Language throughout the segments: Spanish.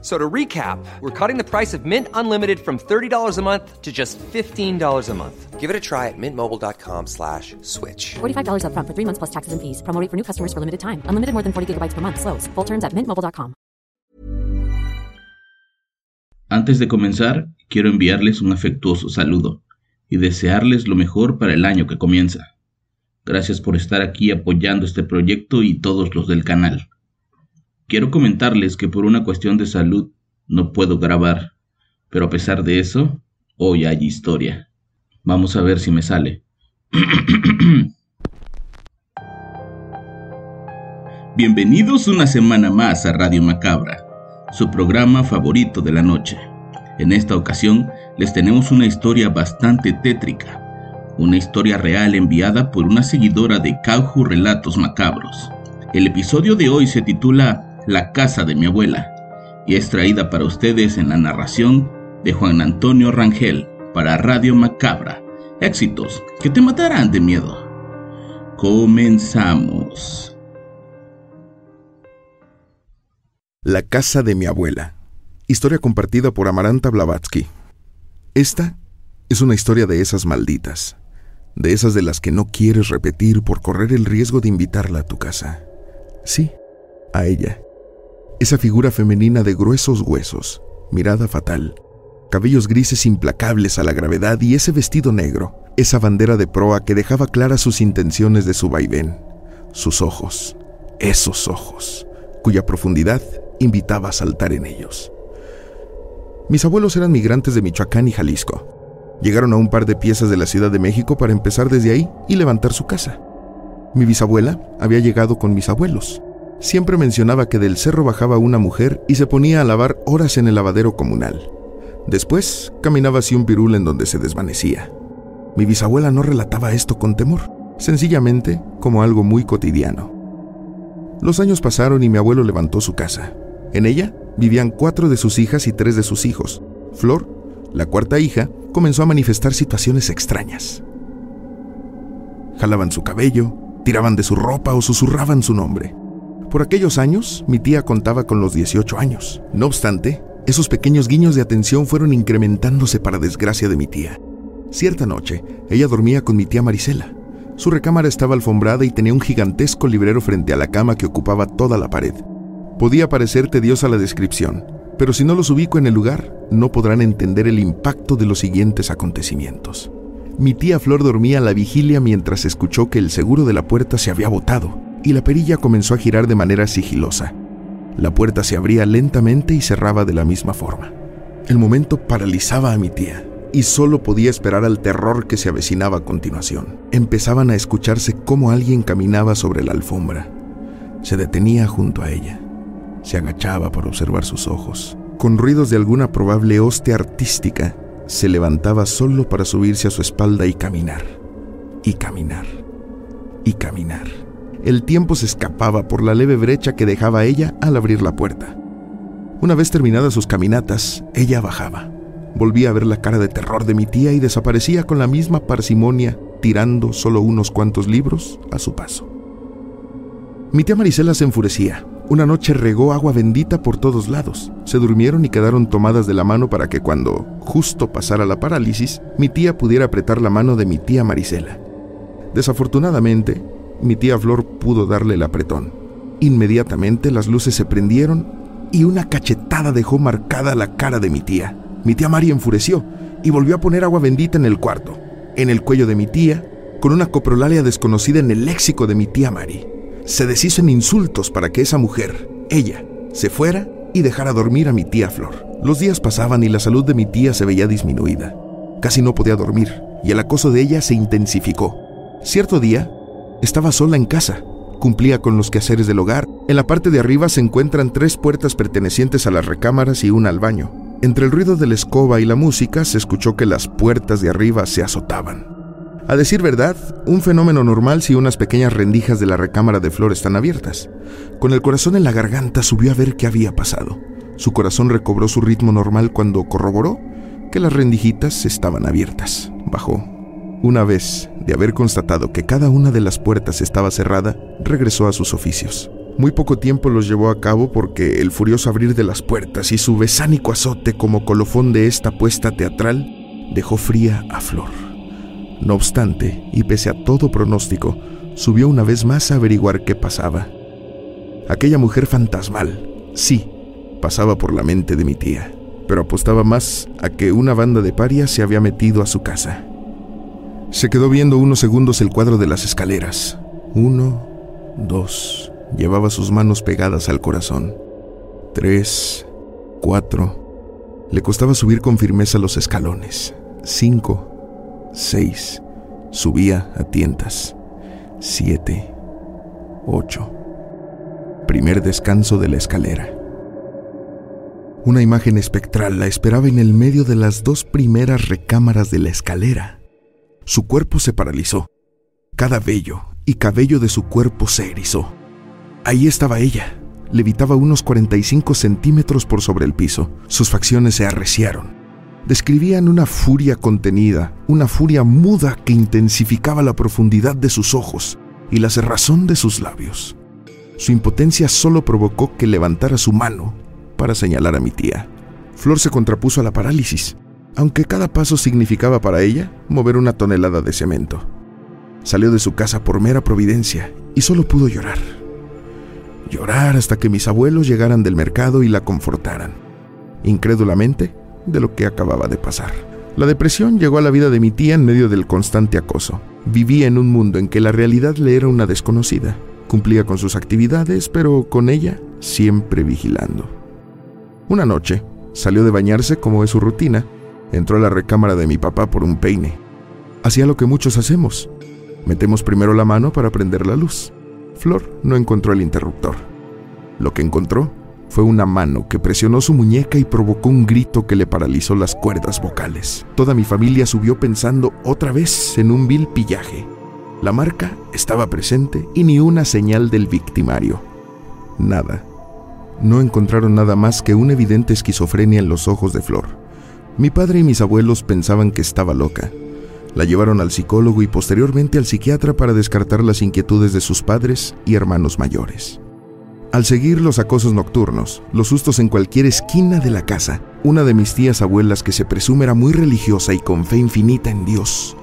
So to recap, we're cutting the price of Mint Unlimited from $30 a month to just $15 a month. Give it a try at mintmobile.com slash switch. $45 upfront for three months plus taxes and fees. Promo rate for new customers for limited time. Unlimited more than 40 gigabytes per month. Slows. Full terms at mintmobile.com. Antes de comenzar, quiero enviarles un afectuoso saludo y desearles lo mejor para el año que comienza. Gracias por estar aquí apoyando este proyecto y todos los del canal. Quiero comentarles que por una cuestión de salud no puedo grabar, pero a pesar de eso, hoy hay historia. Vamos a ver si me sale. Bienvenidos una semana más a Radio Macabra, su programa favorito de la noche. En esta ocasión les tenemos una historia bastante tétrica, una historia real enviada por una seguidora de Cauju Relatos Macabros. El episodio de hoy se titula La casa de mi abuela y es traída para ustedes en la narración de Juan Antonio Rangel para Radio Macabra. Éxitos que te matarán de miedo. Comenzamos. La casa de mi abuela. Historia compartida por Amaranta Blavatsky. Esta es una historia de esas malditas, de esas de las que no quieres repetir por correr el riesgo de invitarla a tu casa. Sí, a ella. Esa figura femenina de gruesos huesos, mirada fatal, cabellos grises implacables a la gravedad y ese vestido negro, esa bandera de proa que dejaba claras sus intenciones de su vaivén, sus ojos, esos ojos, cuya profundidad invitaba a saltar en ellos. Mis abuelos eran migrantes de Michoacán y Jalisco. Llegaron a un par de piezas de la Ciudad de México para empezar desde ahí y levantar su casa. Mi bisabuela había llegado con mis abuelos. Siempre mencionaba que del cerro bajaba una mujer y se ponía a lavar horas en el lavadero comunal. Después caminaba hacia un pirul en donde se desvanecía. Mi bisabuela no relataba esto con temor, sencillamente como algo muy cotidiano. Los años pasaron y mi abuelo levantó su casa. En ella vivían cuatro de sus hijas y tres de sus hijos. Flor, la cuarta hija, comenzó a manifestar situaciones extrañas. Jalaban su cabello, tiraban de su ropa o susurraban su nombre. Por aquellos años, mi tía contaba con los 18 años. No obstante, esos pequeños guiños de atención fueron incrementándose para desgracia de mi tía. Cierta noche, ella dormía con mi tía Marisela. Su recámara estaba alfombrada y tenía un gigantesco librero frente a la cama que ocupaba toda la pared. Podía parecer tediosa la descripción, pero si no los ubico en el lugar, no podrán entender el impacto de los siguientes acontecimientos. Mi tía Flor dormía a la vigilia mientras escuchó que el seguro de la puerta se había botado y la perilla comenzó a girar de manera sigilosa. La puerta se abría lentamente y cerraba de la misma forma. El momento paralizaba a mi tía y solo podía esperar al terror que se avecinaba a continuación. Empezaban a escucharse cómo alguien caminaba sobre la alfombra. Se detenía junto a ella. Se agachaba para observar sus ojos. Con ruidos de alguna probable hostia artística, se levantaba solo para subirse a su espalda y caminar. Y caminar. Y caminar. El tiempo se escapaba por la leve brecha que dejaba ella al abrir la puerta. Una vez terminadas sus caminatas, ella bajaba. Volvía a ver la cara de terror de mi tía y desaparecía con la misma parsimonia, tirando solo unos cuantos libros a su paso. Mi tía Marisela se enfurecía. Una noche regó agua bendita por todos lados. Se durmieron y quedaron tomadas de la mano para que cuando justo pasara la parálisis, mi tía pudiera apretar la mano de mi tía Marisela. Desafortunadamente, mi tía Flor pudo darle el apretón. Inmediatamente las luces se prendieron y una cachetada dejó marcada la cara de mi tía. Mi tía Mari enfureció y volvió a poner agua bendita en el cuarto, en el cuello de mi tía, con una coprolalia desconocida en el léxico de mi tía Mari. Se deshizo en insultos para que esa mujer, ella, se fuera y dejara dormir a mi tía Flor. Los días pasaban y la salud de mi tía se veía disminuida. Casi no podía dormir y el acoso de ella se intensificó. Cierto día, estaba sola en casa. Cumplía con los quehaceres del hogar. En la parte de arriba se encuentran tres puertas pertenecientes a las recámaras y una al baño. Entre el ruido de la escoba y la música se escuchó que las puertas de arriba se azotaban. A decir verdad, un fenómeno normal si unas pequeñas rendijas de la recámara de Flor están abiertas. Con el corazón en la garganta subió a ver qué había pasado. Su corazón recobró su ritmo normal cuando corroboró que las rendijitas estaban abiertas. Bajó. Una vez de haber constatado que cada una de las puertas estaba cerrada, regresó a sus oficios. Muy poco tiempo los llevó a cabo porque el furioso abrir de las puertas y su besánico azote como colofón de esta puesta teatral dejó fría a Flor. No obstante, y pese a todo pronóstico, subió una vez más a averiguar qué pasaba. Aquella mujer fantasmal, sí, pasaba por la mente de mi tía, pero apostaba más a que una banda de parias se había metido a su casa. Se quedó viendo unos segundos el cuadro de las escaleras. Uno, dos, Llevaba sus manos pegadas al corazón. Tres, cuatro. Le costaba subir con firmeza los escalones. Cinco, seis. Subía a tientas. Siete, ocho. Primer descanso de la escalera. Una imagen espectral la esperaba en el medio de las dos primeras recámaras de la escalera. Su cuerpo se paralizó. Cada vello y cabello de su cuerpo se erizó. Ahí estaba ella. Levitaba unos 45 centímetros por sobre el piso. Sus facciones se arreciaron. Describían una furia contenida, una furia muda que intensificaba la profundidad de sus ojos y la cerrazón de sus labios. Su impotencia solo provocó que levantara su mano para señalar a mi tía. Flor se contrapuso a la parálisis, aunque cada paso significaba para ella mover una tonelada de cemento. Salió de su casa por mera providencia y solo pudo llorar llorar hasta que mis abuelos llegaran del mercado y la confortaran, incrédulamente, de lo que acababa de pasar. La depresión llegó a la vida de mi tía en medio del constante acoso. Vivía en un mundo en que la realidad le era una desconocida. Cumplía con sus actividades, pero con ella siempre vigilando. Una noche, salió de bañarse como es su rutina. Entró a la recámara de mi papá por un peine. Hacía lo que muchos hacemos. Metemos primero la mano para prender la luz. Flor no encontró el interruptor. Lo que encontró fue una mano que presionó su muñeca y provocó un grito que le paralizó las cuerdas vocales. Toda mi familia subió pensando otra vez en un vil pillaje. La marca estaba presente y ni una señal del victimario. Nada. No encontraron nada más que una evidente esquizofrenia en los ojos de Flor. Mi padre y mis abuelos pensaban que estaba loca, la llevaron al psicólogo y posteriormente al psiquiatra para descartar las inquietudes de sus padres y hermanos mayores. Al seguir los acosos nocturnos, los sustos en cualquier esquina de la casa, una de mis tías abuelas que se presume era muy religiosa y con fe infinita en Dios,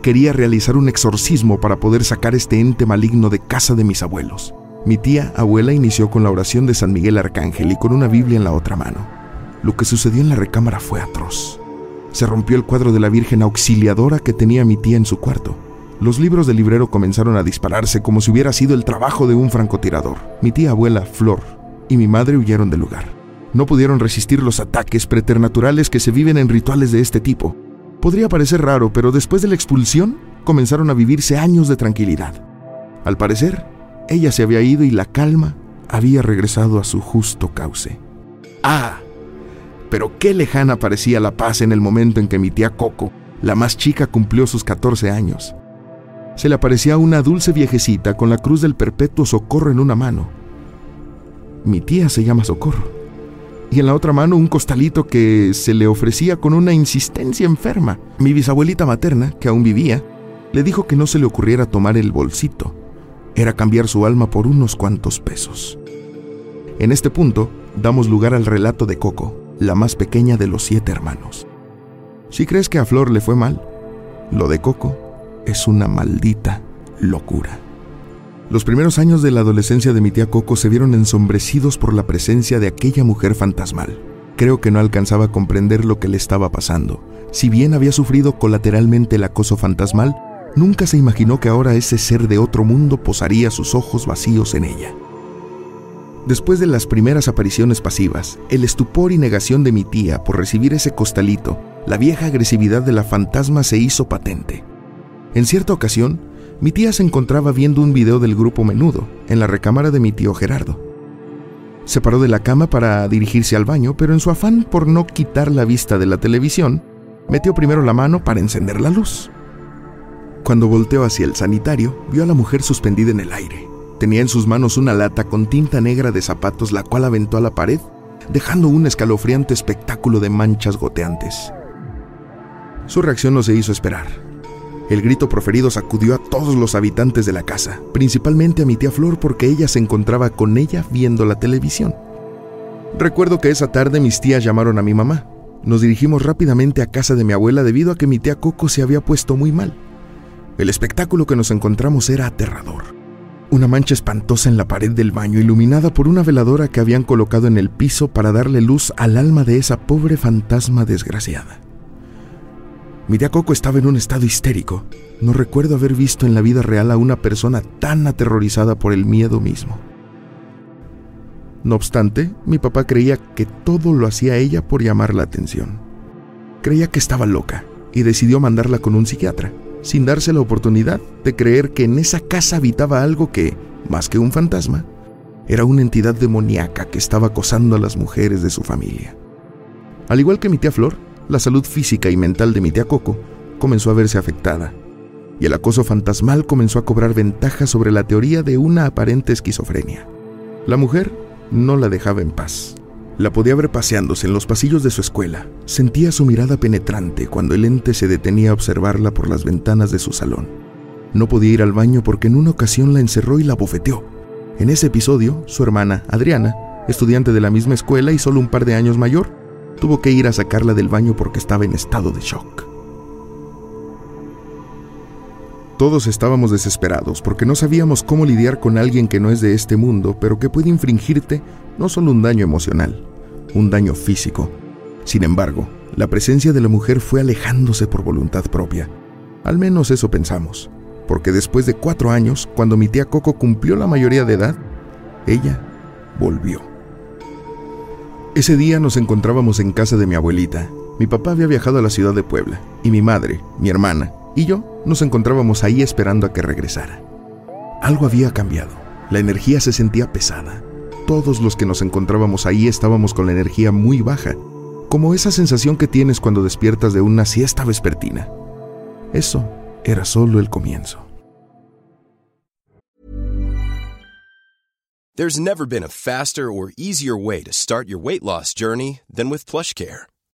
quería realizar un exorcismo para poder sacar este ente maligno de casa de mis abuelos. Mi tía abuela inició con la oración de San Miguel Arcángel y con una Biblia en la otra mano. Lo que sucedió en la recámara fue atroz se rompió el cuadro de la Virgen Auxiliadora que tenía mi tía en su cuarto. Los libros del librero comenzaron a dispararse como si hubiera sido el trabajo de un francotirador. Mi tía abuela, Flor, y mi madre huyeron del lugar. No pudieron resistir los ataques preternaturales que se viven en rituales de este tipo. Podría parecer raro, pero después de la expulsión comenzaron a vivirse años de tranquilidad. Al parecer, ella se había ido y la calma había regresado a su justo cauce. Ah, pero qué lejana parecía la paz en el momento en que mi tía Coco, la más chica, cumplió sus 14 años. Se le aparecía una dulce viejecita con la cruz del perpetuo socorro en una mano. Mi tía se llama Socorro. Y en la otra mano un costalito que se le ofrecía con una insistencia enferma. Mi bisabuelita materna, que aún vivía, le dijo que no se le ocurriera tomar el bolsito. Era cambiar su alma por unos cuantos pesos. En este punto, damos lugar al relato de Coco, la más pequeña de los siete hermanos. Si crees que a Flor le fue mal, lo de Coco es una maldita locura. Los primeros años de la adolescencia de mi tía Coco se vieron ensombrecidos por la presencia de aquella mujer fantasmal. Creo que no alcanzaba a comprender lo que le estaba pasando. Si bien había sufrido colateralmente el acoso fantasmal, nunca se imaginó que ahora ese ser de otro mundo posaría sus ojos vacíos en ella. Después de las primeras apariciones pasivas, el estupor y negación de mi tía por recibir ese costalito, la vieja agresividad de la fantasma se hizo patente. En cierta ocasión, mi tía se encontraba viendo un video del grupo Menudo en la recámara de mi tío Gerardo. Se paró de la cama para dirigirse al baño, pero en su afán por no quitar la vista de la televisión, metió primero la mano para encender la luz. Cuando volteó hacia el sanitario, vio a la mujer suspendida en el aire. Tenía en sus manos una lata con tinta negra de zapatos, la cual aventó a la pared, dejando un escalofriante espectáculo de manchas goteantes. Su reacción no se hizo esperar. El grito proferido sacudió a todos los habitantes de la casa, principalmente a mi tía Flor porque ella se encontraba con ella viendo la televisión. Recuerdo que esa tarde mis tías llamaron a mi mamá. Nos dirigimos rápidamente a casa de mi abuela debido a que mi tía Coco se había puesto muy mal. El espectáculo que nos encontramos era aterrador. Una mancha espantosa en la pared del baño, iluminada por una veladora que habían colocado en el piso para darle luz al alma de esa pobre fantasma desgraciada. Mi tía Coco estaba en un estado histérico. No recuerdo haber visto en la vida real a una persona tan aterrorizada por el miedo mismo. No obstante, mi papá creía que todo lo hacía ella por llamar la atención. Creía que estaba loca y decidió mandarla con un psiquiatra, sin darse la oportunidad de creer que en esa casa habitaba algo que, más que un fantasma, era una entidad demoníaca que estaba acosando a las mujeres de su familia. Al igual que mi tía Flor, la salud física y mental de mi tía Coco comenzó a verse afectada, y el acoso fantasmal comenzó a cobrar ventaja sobre la teoría de una aparente esquizofrenia. La mujer no la dejaba en paz. La podía ver paseándose en los pasillos de su escuela. Sentía su mirada penetrante cuando el ente se detenía a observarla por las ventanas de su salón. No podía ir al baño porque en una ocasión la encerró y la bofeteó. En ese episodio, su hermana, Adriana, estudiante de la misma escuela y solo un par de años mayor, tuvo que ir a sacarla del baño porque estaba en estado de shock. Todos estábamos desesperados porque no sabíamos cómo lidiar con alguien que no es de este mundo, pero que puede infringirte no solo un daño emocional, un daño físico. Sin embargo, la presencia de la mujer fue alejándose por voluntad propia. Al menos eso pensamos, porque después de cuatro años, cuando mi tía Coco cumplió la mayoría de edad, ella volvió. Ese día nos encontrábamos en casa de mi abuelita. Mi papá había viajado a la ciudad de Puebla, y mi madre, mi hermana y yo nos encontrábamos ahí esperando a que regresara. Algo había cambiado. La energía se sentía pesada. Todos los que nos encontrábamos ahí estábamos con la energía muy baja, como esa sensación que tienes cuando despiertas de una siesta vespertina. Eso era solo el comienzo. There's never been a faster or easier way to start your weight loss journey than with PlushCare.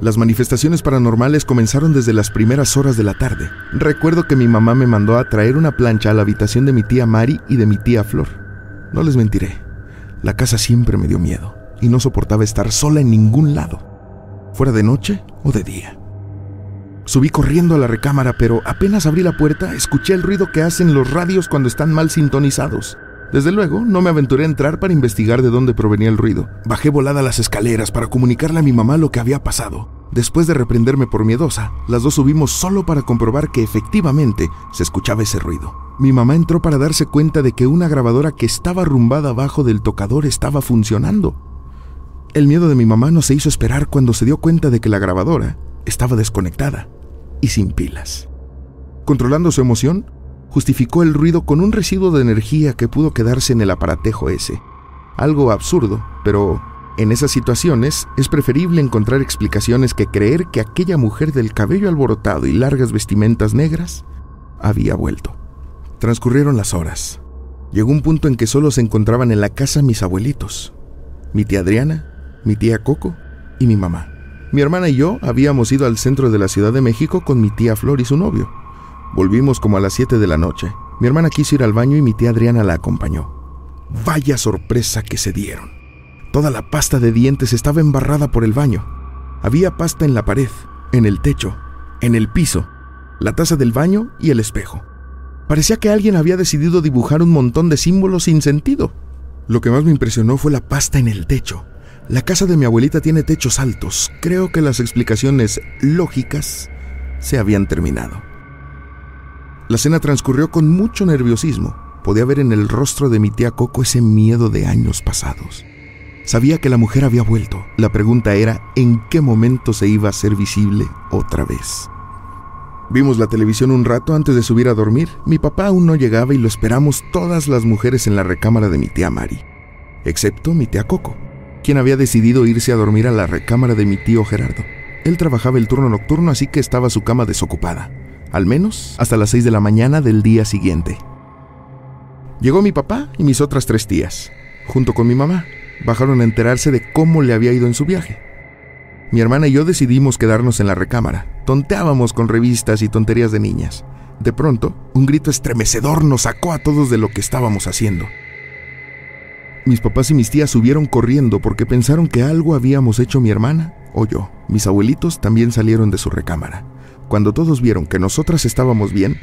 Las manifestaciones paranormales comenzaron desde las primeras horas de la tarde. Recuerdo que mi mamá me mandó a traer una plancha a la habitación de mi tía Mari y de mi tía Flor. No les mentiré, la casa siempre me dio miedo y no soportaba estar sola en ningún lado, fuera de noche o de día. Subí corriendo a la recámara, pero apenas abrí la puerta, escuché el ruido que hacen los radios cuando están mal sintonizados. Desde luego, no me aventuré a entrar para investigar de dónde provenía el ruido. Bajé volada las escaleras para comunicarle a mi mamá lo que había pasado. Después de reprenderme por miedosa, las dos subimos solo para comprobar que efectivamente se escuchaba ese ruido. Mi mamá entró para darse cuenta de que una grabadora que estaba arrumbada abajo del tocador estaba funcionando. El miedo de mi mamá no se hizo esperar cuando se dio cuenta de que la grabadora estaba desconectada y sin pilas. Controlando su emoción, justificó el ruido con un residuo de energía que pudo quedarse en el aparatejo ese. Algo absurdo, pero en esas situaciones es preferible encontrar explicaciones que creer que aquella mujer del cabello alborotado y largas vestimentas negras había vuelto. Transcurrieron las horas. Llegó un punto en que solo se encontraban en la casa mis abuelitos, mi tía Adriana, mi tía Coco y mi mamá. Mi hermana y yo habíamos ido al centro de la Ciudad de México con mi tía Flor y su novio. Volvimos como a las 7 de la noche. Mi hermana quiso ir al baño y mi tía Adriana la acompañó. Vaya sorpresa que se dieron. Toda la pasta de dientes estaba embarrada por el baño. Había pasta en la pared, en el techo, en el piso, la taza del baño y el espejo. Parecía que alguien había decidido dibujar un montón de símbolos sin sentido. Lo que más me impresionó fue la pasta en el techo. La casa de mi abuelita tiene techos altos. Creo que las explicaciones lógicas se habían terminado. La cena transcurrió con mucho nerviosismo, podía ver en el rostro de mi tía Coco ese miedo de años pasados. Sabía que la mujer había vuelto. La pregunta era en qué momento se iba a hacer visible otra vez. Vimos la televisión un rato antes de subir a dormir. Mi papá aún no llegaba y lo esperamos todas las mujeres en la recámara de mi tía Mari, excepto mi tía Coco, quien había decidido irse a dormir a la recámara de mi tío Gerardo. Él trabajaba el turno nocturno, así que estaba su cama desocupada, al menos hasta las 6 de la mañana del día siguiente. Llegó mi papá y mis otras tres tías, junto con mi mamá. Bajaron a enterarse de cómo le había ido en su viaje. Mi hermana y yo decidimos quedarnos en la recámara. Tonteábamos con revistas y tonterías de niñas. De pronto, un grito estremecedor nos sacó a todos de lo que estábamos haciendo. Mis papás y mis tías subieron corriendo porque pensaron que algo habíamos hecho mi hermana o yo. Mis abuelitos también salieron de su recámara. Cuando todos vieron que nosotras estábamos bien,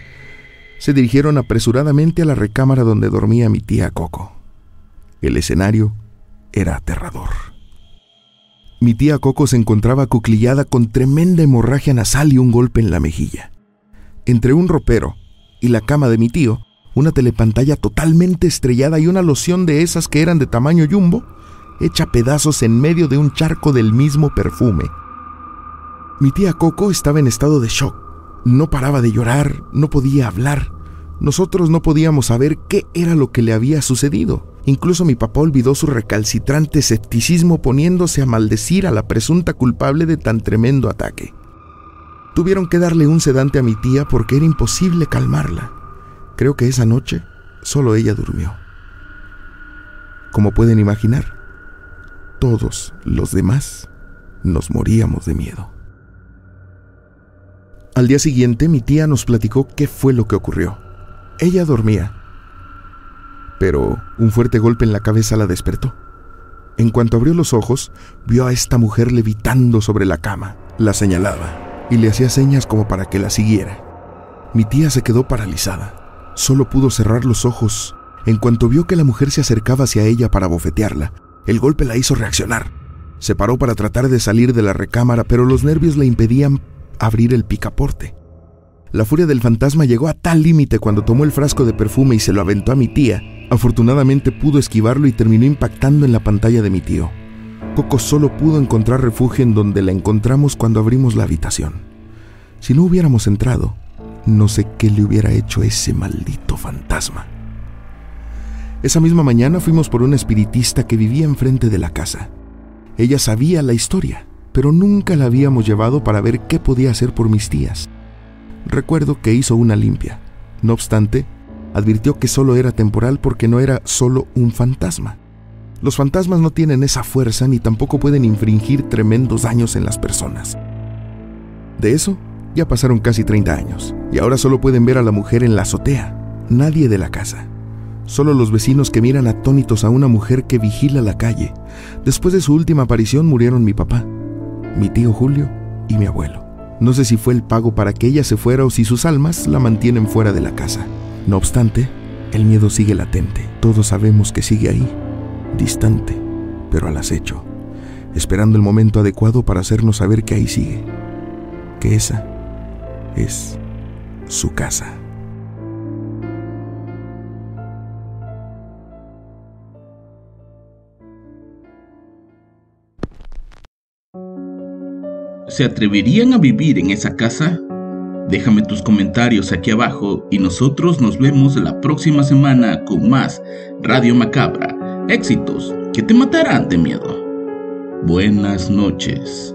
se dirigieron apresuradamente a la recámara donde dormía mi tía Coco. El escenario era aterrador. Mi tía Coco se encontraba cuclillada con tremenda hemorragia nasal y un golpe en la mejilla. Entre un ropero y la cama de mi tío, una telepantalla totalmente estrellada y una loción de esas que eran de tamaño jumbo, hecha pedazos en medio de un charco del mismo perfume. Mi tía Coco estaba en estado de shock. No paraba de llorar, no podía hablar. Nosotros no podíamos saber qué era lo que le había sucedido. Incluso mi papá olvidó su recalcitrante escepticismo poniéndose a maldecir a la presunta culpable de tan tremendo ataque. Tuvieron que darle un sedante a mi tía porque era imposible calmarla. Creo que esa noche solo ella durmió. Como pueden imaginar, todos los demás nos moríamos de miedo. Al día siguiente mi tía nos platicó qué fue lo que ocurrió. Ella dormía pero un fuerte golpe en la cabeza la despertó. En cuanto abrió los ojos, vio a esta mujer levitando sobre la cama. La señalaba y le hacía señas como para que la siguiera. Mi tía se quedó paralizada. Solo pudo cerrar los ojos. En cuanto vio que la mujer se acercaba hacia ella para bofetearla, el golpe la hizo reaccionar. Se paró para tratar de salir de la recámara, pero los nervios le impedían abrir el picaporte. La furia del fantasma llegó a tal límite cuando tomó el frasco de perfume y se lo aventó a mi tía, Afortunadamente pudo esquivarlo y terminó impactando en la pantalla de mi tío. Coco solo pudo encontrar refugio en donde la encontramos cuando abrimos la habitación. Si no hubiéramos entrado, no sé qué le hubiera hecho ese maldito fantasma. Esa misma mañana fuimos por un espiritista que vivía enfrente de la casa. Ella sabía la historia, pero nunca la habíamos llevado para ver qué podía hacer por mis tías. Recuerdo que hizo una limpia. No obstante, advirtió que solo era temporal porque no era solo un fantasma. Los fantasmas no tienen esa fuerza ni tampoco pueden infringir tremendos daños en las personas. De eso ya pasaron casi 30 años y ahora solo pueden ver a la mujer en la azotea, nadie de la casa. Solo los vecinos que miran atónitos a una mujer que vigila la calle. Después de su última aparición murieron mi papá, mi tío Julio y mi abuelo. No sé si fue el pago para que ella se fuera o si sus almas la mantienen fuera de la casa. No obstante, el miedo sigue latente. Todos sabemos que sigue ahí, distante, pero al acecho, esperando el momento adecuado para hacernos saber que ahí sigue, que esa es su casa. ¿Se atreverían a vivir en esa casa? Déjame tus comentarios aquí abajo y nosotros nos vemos la próxima semana con más Radio Macabra. Éxitos que te matarán de miedo. Buenas noches.